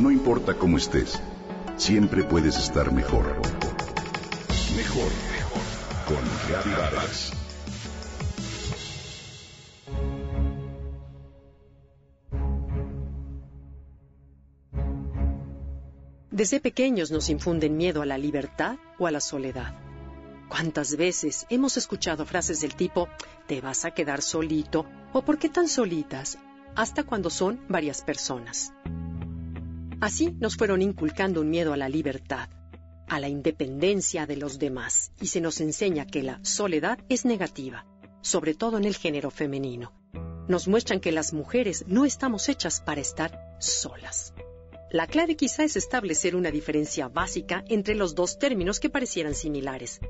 No importa cómo estés, siempre puedes estar mejor. Mejor, mejor. Con Vargas. Desde pequeños nos infunden miedo a la libertad o a la soledad. ¿Cuántas veces hemos escuchado frases del tipo, te vas a quedar solito o por qué tan solitas? Hasta cuando son varias personas. Así nos fueron inculcando un miedo a la libertad, a la independencia de los demás, y se nos enseña que la soledad es negativa, sobre todo en el género femenino. Nos muestran que las mujeres no estamos hechas para estar solas. La clave quizá es establecer una diferencia básica entre los dos términos que parecieran similares,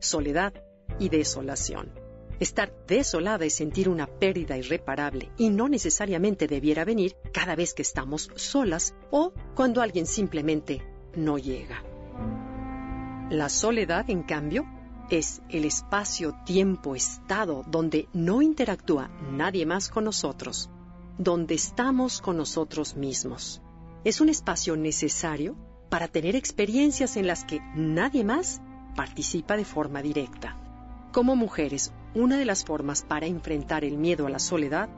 soledad y desolación. Estar desolada es sentir una pérdida irreparable y no necesariamente debiera venir cada vez que estamos solas o cuando alguien simplemente no llega. La soledad, en cambio, es el espacio-tiempo-estado donde no interactúa nadie más con nosotros, donde estamos con nosotros mismos es un espacio necesario para tener experiencias en las que nadie más participa de forma directa. Como mujeres, una de las formas para enfrentar el miedo a la soledad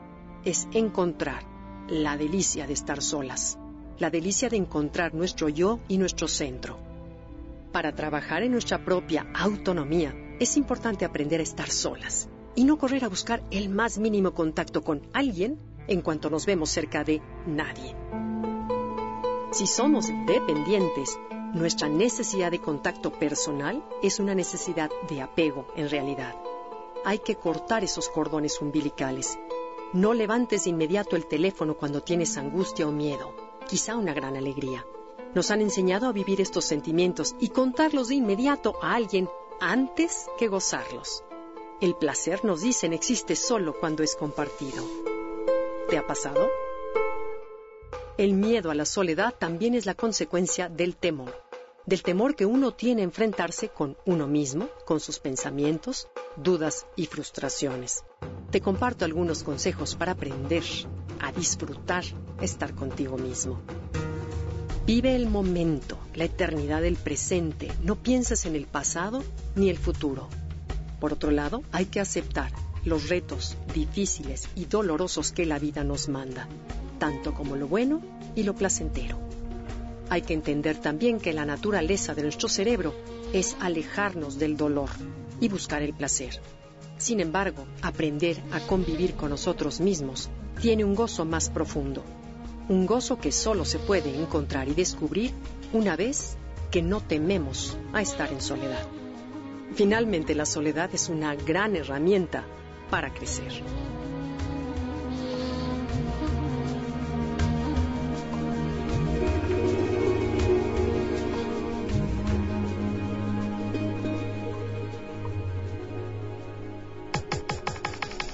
es encontrar la delicia de estar solas, la delicia de encontrar nuestro yo y nuestro centro. Para trabajar en nuestra propia autonomía, es importante aprender a estar solas y no correr a buscar el más mínimo contacto con alguien en cuanto nos vemos cerca de nadie. Si somos dependientes, nuestra necesidad de contacto personal es una necesidad de apego en realidad. Hay que cortar esos cordones umbilicales. No levantes de inmediato el teléfono cuando tienes angustia o miedo, quizá una gran alegría. Nos han enseñado a vivir estos sentimientos y contarlos de inmediato a alguien antes que gozarlos. El placer, nos dicen, existe solo cuando es compartido. ¿Te ha pasado? El miedo a la soledad también es la consecuencia del temor, del temor que uno tiene enfrentarse con uno mismo, con sus pensamientos, dudas y frustraciones. Te comparto algunos consejos para aprender a disfrutar estar contigo mismo. Vive el momento, la eternidad del presente, no pienses en el pasado ni el futuro. Por otro lado, hay que aceptar los retos difíciles y dolorosos que la vida nos manda tanto como lo bueno y lo placentero. Hay que entender también que la naturaleza de nuestro cerebro es alejarnos del dolor y buscar el placer. Sin embargo, aprender a convivir con nosotros mismos tiene un gozo más profundo, un gozo que solo se puede encontrar y descubrir una vez que no tememos a estar en soledad. Finalmente, la soledad es una gran herramienta para crecer.